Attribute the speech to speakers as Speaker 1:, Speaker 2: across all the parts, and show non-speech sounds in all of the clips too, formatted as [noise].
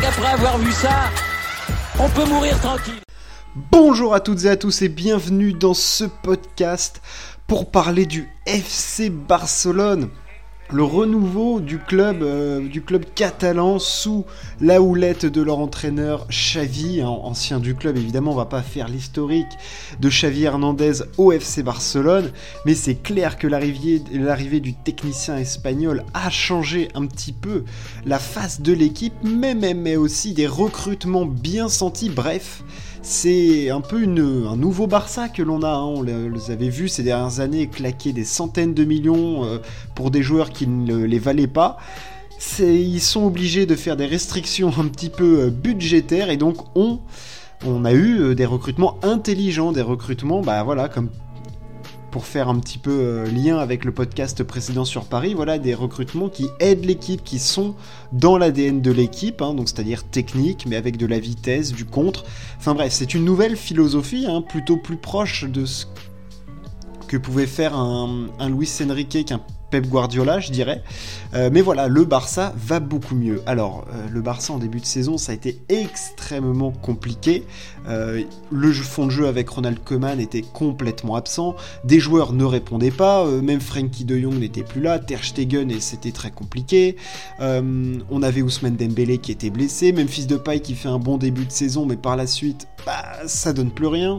Speaker 1: qu'après avoir vu ça, on peut mourir tranquille.
Speaker 2: Bonjour à toutes et à tous et bienvenue dans ce podcast pour parler du FC Barcelone le renouveau du club, euh, du club catalan sous la houlette de leur entraîneur Xavi, hein, ancien du club évidemment, on va pas faire l'historique de Xavi Hernandez au FC Barcelone, mais c'est clair que l'arrivée du technicien espagnol a changé un petit peu la face de l'équipe, mais, mais, mais aussi des recrutements bien sentis, bref, c'est un peu un nouveau Barça que l'on a. Hein. On les avait vu ces dernières années claquer des centaines de millions euh, pour des joueurs qui ne les valaient pas. Ils sont obligés de faire des restrictions [laughs] un petit peu euh, budgétaires et donc on, on a eu euh, des recrutements intelligents, des recrutements, bah voilà, comme pour faire un petit peu euh, lien avec le podcast précédent sur Paris, voilà des recrutements qui aident l'équipe, qui sont dans l'ADN de l'équipe, hein, donc c'est-à-dire technique, mais avec de la vitesse, du contre. Enfin bref, c'est une nouvelle philosophie, hein, plutôt plus proche de ce que pouvait faire un, un Luis Enrique qu'un Pep Guardiola, je dirais. Euh, mais voilà, le Barça va beaucoup mieux. Alors, euh, le Barça en début de saison, ça a été extrêmement compliqué. Euh, le fond de jeu avec Ronald Koeman était complètement absent. Des joueurs ne répondaient pas. même Frankie de Jong n'était plus là. Ter Stegen, et c'était très compliqué. on avait Ousmane Dembélé qui était blessé. Même Fils de Paille qui fait un bon début de saison, mais par la suite, bah, ça donne plus rien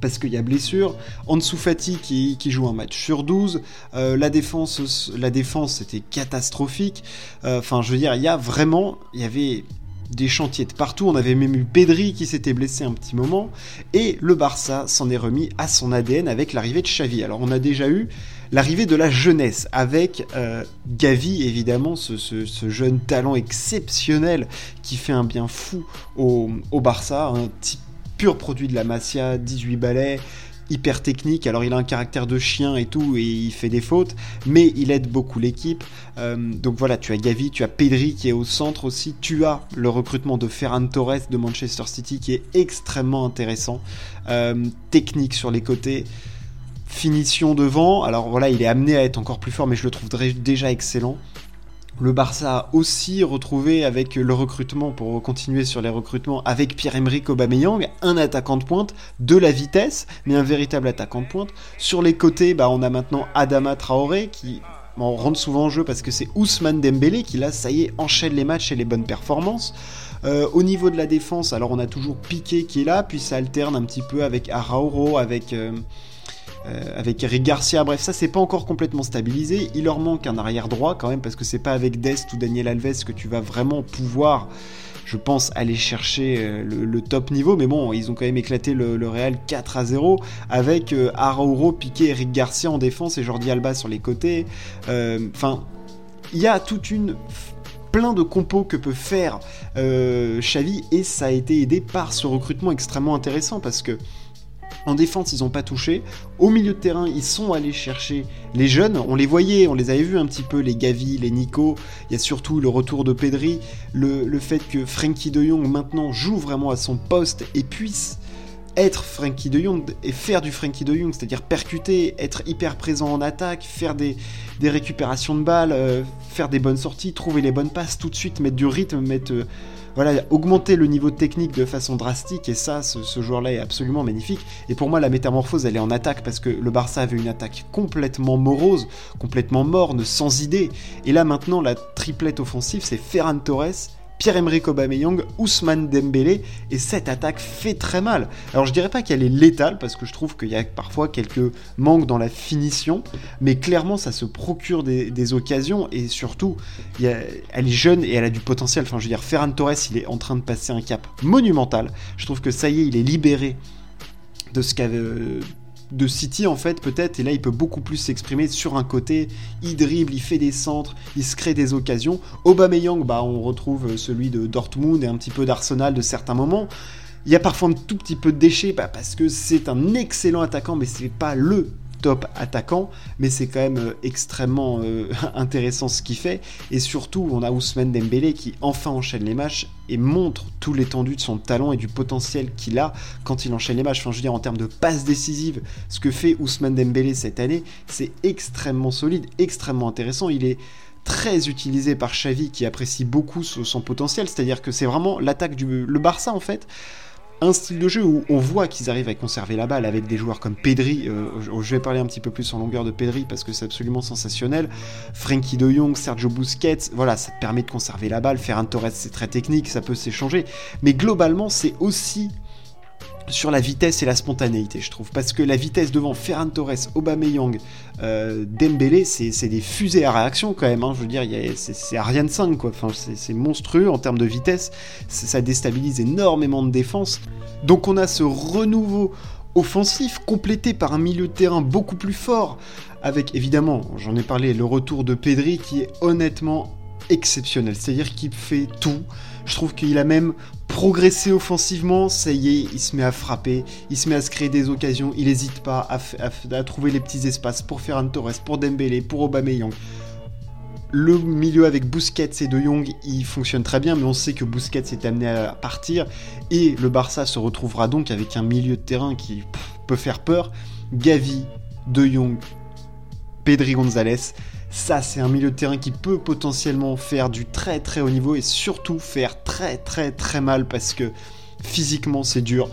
Speaker 2: parce qu'il y a blessure. Ansu Fati qui, qui, joue un match sur 12. Euh, la défense, la défense c'était catastrophique. Euh, enfin, je veux dire, il y a vraiment, il y avait des chantiers de partout. On avait même eu Pedri qui s'était blessé un petit moment. Et le Barça s'en est remis à son ADN avec l'arrivée de Xavi. Alors, on a déjà eu l'arrivée de la jeunesse avec euh, Gavi, évidemment, ce, jeune talent exceptionnel qui fait un bien fou au, au Barça, un type pur produit de la Masia, 18 balais, hyper technique. Alors il a un caractère de chien et tout, et il fait des fautes, mais il aide beaucoup l'équipe. Euh, donc voilà, tu as Gavi, tu as Pedri qui est au centre aussi. Tu as le recrutement de Ferran Torres de Manchester City qui est extrêmement intéressant. Euh, technique sur les côtés. Finition devant, alors voilà, il est amené à être encore plus fort, mais je le trouve déjà excellent. Le Barça a aussi retrouvé avec le recrutement, pour continuer sur les recrutements, avec Pierre-Emerick Aubameyang, un attaquant de pointe, de la vitesse, mais un véritable attaquant de pointe. Sur les côtés, bah, on a maintenant Adama Traoré qui rentre souvent en jeu parce que c'est Ousmane Dembélé qui là, ça y est, enchaîne les matchs et les bonnes performances. Euh, au niveau de la défense, alors on a toujours Piqué qui est là, puis ça alterne un petit peu avec Arauro, avec... Euh, avec Eric Garcia. Bref, ça c'est pas encore complètement stabilisé. Il leur manque un arrière droit quand même parce que c'est pas avec Dest ou Daniel Alves que tu vas vraiment pouvoir je pense, aller chercher euh, le, top niveau. Mais bon, ils ont quand même éclaté le, Real 4 à 0 avec euh, Arauro, Piqué, Eric Garcia en défense et Jordi Alba sur les côtés. Enfin, il y a toute une plein de compos que peut faire Xavi et ça a été aidé par ce recrutement extrêmement intéressant parce que en défense, ils n'ont pas touché. Au milieu de terrain, ils sont allés chercher les jeunes. On les voyait, on les avait vus un petit peu, les Gavi, les Nico. Il y a surtout le retour de Pedri, le, fait que Frankie de Jong maintenant joue vraiment à son poste et puisse être Frankie de Jong et faire du Frankie de Jong, c'est-à-dire percuter, être hyper présent en attaque, faire des, récupérations de balles, euh, faire des bonnes sorties, trouver les bonnes passes tout de suite, mettre du rythme, mettre euh, voilà, augmenter le niveau technique de façon drastique, et ça, ce, joueur-là est absolument magnifique. Et pour moi, la métamorphose, elle est en attaque, parce que le Barça avait une attaque complètement morose, complètement morne, sans idée. Et là, maintenant, la triplette offensive, c'est Ferran Torres, Pierre-Emerick Aubameyang, Ousmane Dembélé, et cette attaque fait très mal. Alors je dirais pas qu'elle est létale, parce que je trouve qu'il y a parfois quelques manques dans la finition, mais clairement ça se procure des, occasions, et surtout, elle est jeune et elle a du potentiel. Enfin je veux dire, Ferran Torres, il est en train de passer un cap monumental. Je trouve que ça y est, il est libéré de ce qu'avait de City en fait peut-être. Et là il peut beaucoup plus s'exprimer sur un côté. Il dribble il fait des centres il se crée des occasions. Aubameyang bah on retrouve celui de Dortmund et un petit peu d'Arsenal de certains moments. Il y a parfois un tout petit peu de déchets bah, parce que c'est un excellent attaquant mais c'est pas le attaquant, mais c'est quand même euh, extrêmement euh, [laughs] intéressant ce qu'il fait. Et surtout, on a Ousmane Dembélé qui enfin enchaîne les matchs et montre tout l'étendue de son talent et du potentiel qu'il a quand il enchaîne les matchs. Enfin, je veux dire, en termes de passes décisives, ce que fait Ousmane Dembélé cette année, c'est extrêmement solide, extrêmement intéressant. Il est très utilisé par Xavi qui apprécie beaucoup son potentiel, c'est-à-dire que c'est vraiment l'attaque du le Barça en fait un style de jeu où on voit qu'ils arrivent à conserver la balle avec des joueurs comme Pedri. Euh, je vais parler un petit peu plus en longueur de Pedri parce que c'est absolument sensationnel. Frankie de Jong, Sergio Busquets, voilà, ça te permet de conserver la balle. Ferran Torres, c'est très technique, ça peut s'échanger. Mais globalement, c'est aussi sur la vitesse et la spontanéité, je trouve. Parce que la vitesse devant Ferran Torres, Aubameyang, euh, Dembélé, c'est des fusées à réaction quand même. Hein. Je veux dire, c'est Ariane 5, quoi. C'est monstrueux en termes de vitesse. Ça déstabilise énormément de défense. Donc on a ce renouveau offensif complété par un milieu de terrain beaucoup plus fort. Avec évidemment, j'en ai parlé, le retour de Pedri qui est honnêtement exceptionnel. C'est-à-dire qu'il fait tout. Je trouve qu'il a même progressé offensivement. Ça y est, il se met à frapper, il se met à se créer des occasions. Il n'hésite pas à, trouver les petits espaces pour Ferran Torres, pour Dembélé, pour Aubameyang. Le milieu avec Busquets et De Jong, il fonctionne très bien, mais on sait que Busquets est amené à partir et le Barça se retrouvera donc avec un milieu de terrain qui peut faire peur. Gavi, De Jong, Pedri González, ça, c'est un milieu de terrain qui peut potentiellement faire du très très haut niveau et surtout faire très très très mal parce que physiquement c'est dur.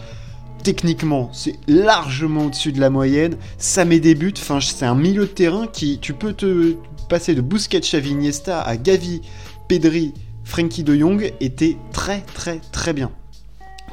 Speaker 2: Techniquement, c'est largement au-dessus de la moyenne. Ça met des buts. C'est un milieu de terrain qui, tu peux te passer de Busquets, Xavi, à Gavi, Pedri, Frankie de Jong et t'es très très très bien.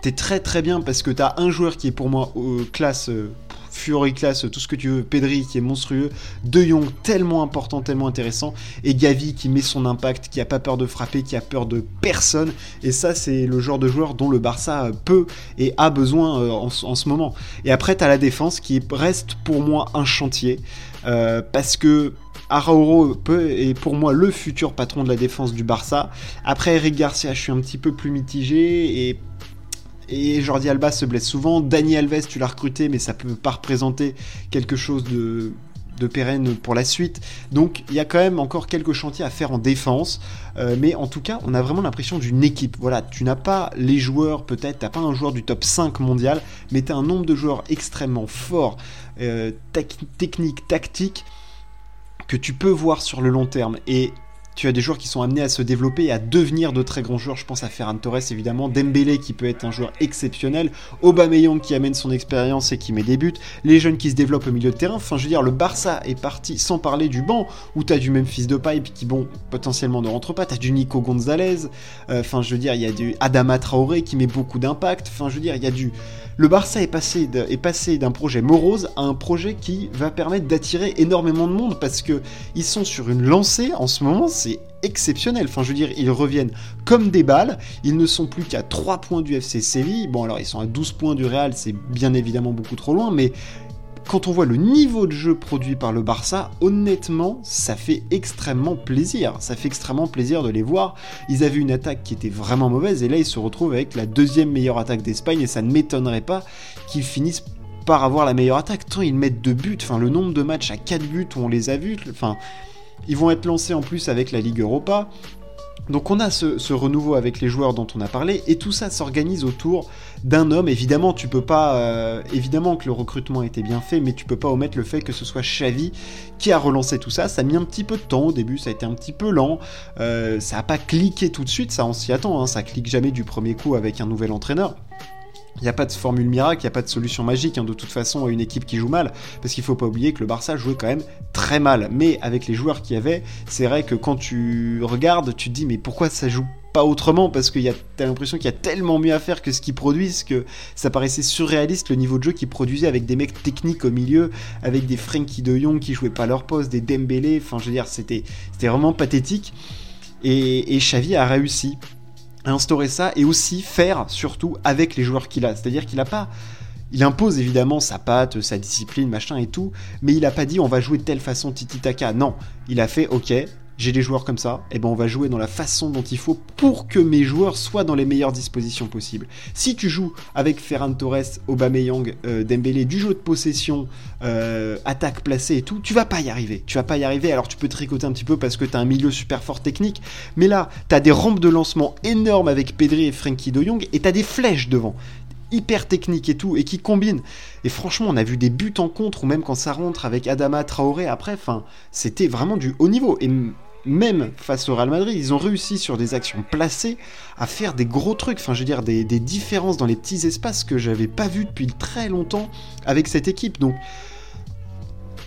Speaker 2: T'es très très bien parce que t'as un joueur qui est pour moi euh, classe euh, Fury class, tout ce que tu veux, Pedri qui est monstrueux, De Jong tellement important, tellement intéressant, et Gavi qui met son impact, qui a pas peur de frapper, qui a peur de personne, et ça c'est le genre de joueur dont le Barça peut et a besoin euh, en, ce moment. Et après tu as la défense qui reste pour moi un chantier, euh, parce que Arauro est pour moi le futur patron de la défense du Barça. Après Eric Garcia, je suis un petit peu plus mitigé et et Jordi Alba se blesse souvent. Dani Alves, tu l'as recruté, mais ça peut pas représenter quelque chose de, pérenne pour la suite. Donc il y a quand même encore quelques chantiers à faire en défense. Euh, mais en tout cas, on a vraiment l'impression d'une équipe. Voilà, tu n'as pas les joueurs, peut-être, t'as pas un joueur du top 5 mondial, mais tu as un nombre de joueurs extrêmement forts, euh, techniques, tactiques, que tu peux voir sur le long terme. Et tu as des joueurs qui sont amenés à se développer et à devenir de très grands joueurs. Je pense à Ferran Torres évidemment, Dembélé qui peut être un joueur exceptionnel, Aubameyang qui amène son expérience et qui met des buts, les jeunes qui se développent au milieu de terrain. Enfin, je veux dire, le Barça est parti sans parler du banc où tu as du même fils de pipe qui, bon, potentiellement ne rentre pas. Tu as du Nico Gonzalez. Euh, enfin, je veux dire, il y a du Adama Traoré qui met beaucoup d'impact. Enfin, je veux dire, il y a du le Barça est passé, est passé d'un projet morose à un projet qui va permettre d'attirer énormément de monde parce que ils sont sur une lancée en ce moment, c'est exceptionnel. Enfin, je veux dire, ils reviennent comme des balles. Ils ne sont plus qu'à 3 points du FC Séville. Bon, alors ils sont à 12 points du Real, c'est bien évidemment beaucoup trop loin, mais quand on voit le niveau de jeu produit par le Barça, honnêtement, ça fait extrêmement plaisir. Ça fait extrêmement plaisir de les voir. Ils avaient une attaque qui était vraiment mauvaise et là ils se retrouvent avec la deuxième meilleure attaque d'Espagne et ça ne m'étonnerait pas qu'ils finissent par avoir la meilleure attaque. Tant ils mettent de buts, enfin le nombre de matchs à 4 buts où on les a vus, enfin ils vont être lancés en plus avec la Ligue Europa. Donc on a ce, renouveau avec les joueurs dont on a parlé, et tout ça s'organise autour d'un homme. Évidemment, tu peux pas, euh, évidemment que le recrutement a été bien fait, mais tu peux pas omettre le fait que ce soit Xavi qui a relancé tout ça. Ça a mis un petit peu de temps au début, ça a été un petit peu lent, euh, ça a pas cliqué tout de suite, ça on s'y attend, hein. ça clique jamais du premier coup avec un nouvel entraîneur. Il n'y a pas de formule miracle, il n'y a pas de solution magique hein, de toute façon à une équipe qui joue mal, parce qu'il faut pas oublier que le Barça jouait quand même très mal. Mais avec les joueurs qu'il y avait, c'est vrai que quand tu regardes, tu te dis mais pourquoi ça joue pas autrement? Parce que t'as l'impression qu'il y a tellement mieux à faire que ce qu'ils produisent que ça paraissait surréaliste le niveau de jeu qu'ils produisaient avec des mecs techniques au milieu, avec des Frankie de Jong qui jouaient pas leur poste, des Dembélé, enfin je veux dire c'était vraiment pathétique. Et, et Xavi a réussi instaurer ça et aussi faire surtout avec les joueurs qu'il a. C'est-à-dire qu'il n'a pas. Il impose évidemment sa patte, sa discipline, machin et tout, mais il n'a pas dit on va jouer de telle façon titi taka. Non, il a fait ok, j'ai des joueurs comme ça, et eh ben on va jouer dans la façon dont il faut pour que mes joueurs soient dans les meilleures dispositions possibles. Si tu joues avec Ferran Torres, Aubameyang, euh, Dembélé, du jeu de possession, euh, attaque placée et tout, tu vas pas y arriver. Tu vas pas y arriver, alors tu peux tricoter un petit peu parce que tu as un milieu super fort technique, mais là, tu as des rampes de lancement énormes avec Pedri et Frankie de Jong, et tu des flèches devant hyper techniques et tout, et qui combinent. Et franchement, on a vu des buts en contre, ou même quand ça rentre avec Adama Traoré après, enfin, c'était vraiment du haut niveau. Même face au Real Madrid, ils ont réussi sur des actions placées à faire des gros trucs, enfin je veux dire des, différences dans les petits espaces que j'avais pas vu depuis très longtemps avec cette équipe. Donc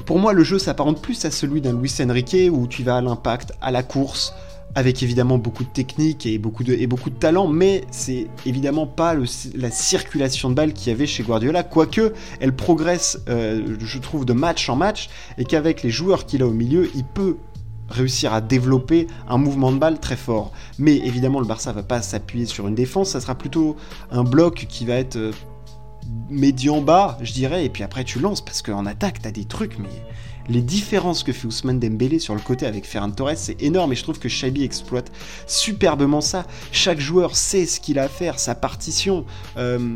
Speaker 2: pour moi le jeu s'apparente plus à celui d'un Luis Enrique où tu vas à l'impact, à la course, avec évidemment beaucoup de technique et beaucoup de, beaucoup de talent, mais c'est évidemment pas la circulation de balles qu'il y avait chez Guardiola, quoique elle progresse, euh, je trouve, de match en match, et qu'avec les joueurs qu'il a au milieu, il peut réussir à développer un mouvement de balle très fort. Mais évidemment, le Barça va pas s'appuyer sur une défense, ça sera plutôt un bloc qui va être euh, médian bas, je dirais, et puis après tu lances, parce qu'en attaque, t'as des trucs, mais les différences que fait Ousmane Dembélé sur le côté avec Ferran Torres, c'est énorme et je trouve que Xabi exploite superbement ça. Chaque joueur sait ce qu'il a à faire, sa partition. Euh,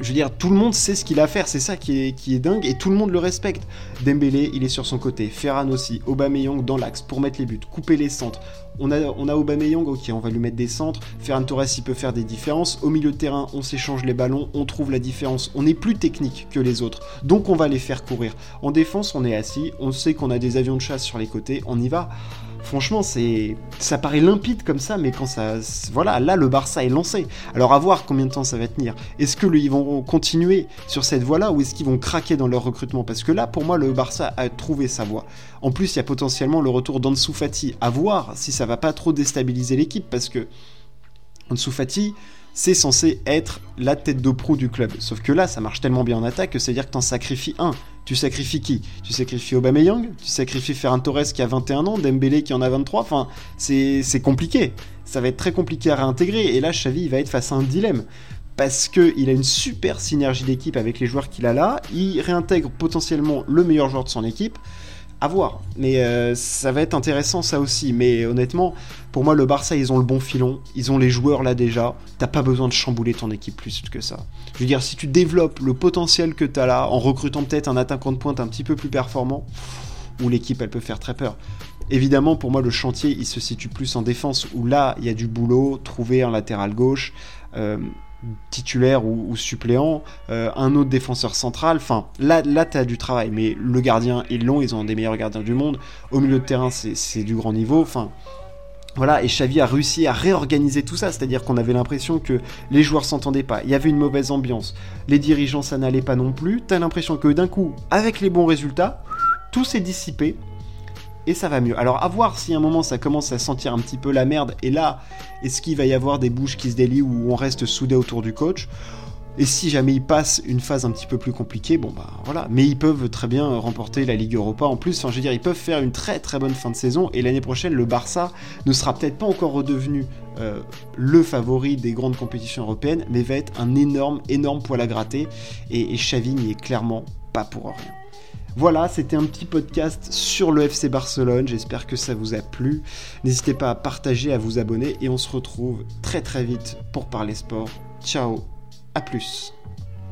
Speaker 2: je veux dire, tout le monde sait ce qu'il a à faire, c'est ça qui est, dingue, et tout le monde le respecte. Dembélé, il est sur son côté, Ferran aussi, Aubameyang dans l'axe pour mettre les buts, couper les centres. On a, on a Aubameyang, ok, on va lui mettre des centres, Ferran Torres, il peut faire des différences. Au milieu de terrain, on s'échange les ballons, on trouve la différence. On est plus technique que les autres, donc on va les faire courir. En défense, on est assis, on sait qu'on a des avions de chasse sur les côtés, on y va franchement, c'est, ça paraît limpide comme ça, mais quand ça, voilà, là le Barça est lancé. Alors à voir combien de temps ça va tenir. Est-ce que ils vont continuer sur cette voie-là ou est-ce qu'ils vont craquer dans leur recrutement? Parce que là, pour moi, le Barça a trouvé sa voie. En plus, il y a potentiellement le retour d'Ansu Fati. À voir si ça va pas trop déstabiliser l'équipe, parce que Ansu Fati, c'est censé être la tête de pro du club. Sauf que là, ça marche tellement bien en attaque que c'est-à-dire que t'en sacrifies un. Tu sacrifies qui? Tu sacrifies Aubameyang? Tu sacrifies Ferran Torres qui a 21 ans Dembélé qui en a 23 Enfin, c'est compliqué. Ça va être très compliqué à réintégrer. Et là, Xavi, il va être face à un dilemme. Parce qu'il a une super synergie d'équipe avec les joueurs qu'il a là. Il réintègre potentiellement le meilleur joueur de son équipe à voir. Mais euh, ça va être intéressant ça aussi. Mais honnêtement, pour moi, le Barça, ils ont le bon filon. Ils ont les joueurs là déjà. T'as pas besoin de chambouler ton équipe plus que ça. Je veux dire, si tu développes le potentiel que t'as là, en recrutant peut-être un attaquant de pointe un petit peu plus performant, où l'équipe, elle peut faire très peur. Évidemment, pour moi, le chantier, il se situe plus en défense, où là, il y a du boulot, trouver un latéral gauche. Euh, titulaire ou, suppléant, euh, un autre défenseur central. Enfin, là, là tu as du travail, mais le gardien, ils l'ont, ils ont un des meilleurs gardiens du monde. Au milieu de terrain, c'est du grand niveau. Enfin, voilà, et Xavi a réussi à réorganiser tout ça, c'est-à-dire qu'on avait l'impression que les joueurs s'entendaient pas, il y avait une mauvaise ambiance, les dirigeants ça n'allait pas non plus, t'as l'impression que d'un coup, avec les bons résultats, tout s'est dissipé, et ça va mieux. Alors à voir si à un moment ça commence à sentir un petit peu la merde, et là, est-ce qu'il va y avoir des bouches qui se délient où on reste soudé autour du coach? Et si jamais ils passent une phase un petit peu plus compliquée, bon bah voilà. Mais ils peuvent très bien remporter la Ligue Europa en plus. Je veux ils peuvent faire une très très bonne fin de saison. Et l'année prochaine, le Barça ne sera peut-être pas encore redevenu euh, le favori des grandes compétitions européennes, mais va être un énorme énorme poil à gratter. Et, et Xavi n'y est clairement pas pour rien. Voilà, c'était un petit podcast sur le FC Barcelone. J'espère que ça vous a plu. N'hésitez pas à partager, à vous abonner et on se retrouve très très vite pour parler sport. Ciao, à plus.